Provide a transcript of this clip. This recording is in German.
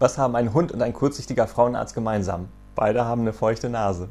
Was haben ein Hund und ein kurzsichtiger Frauenarzt gemeinsam? Beide haben eine feuchte Nase.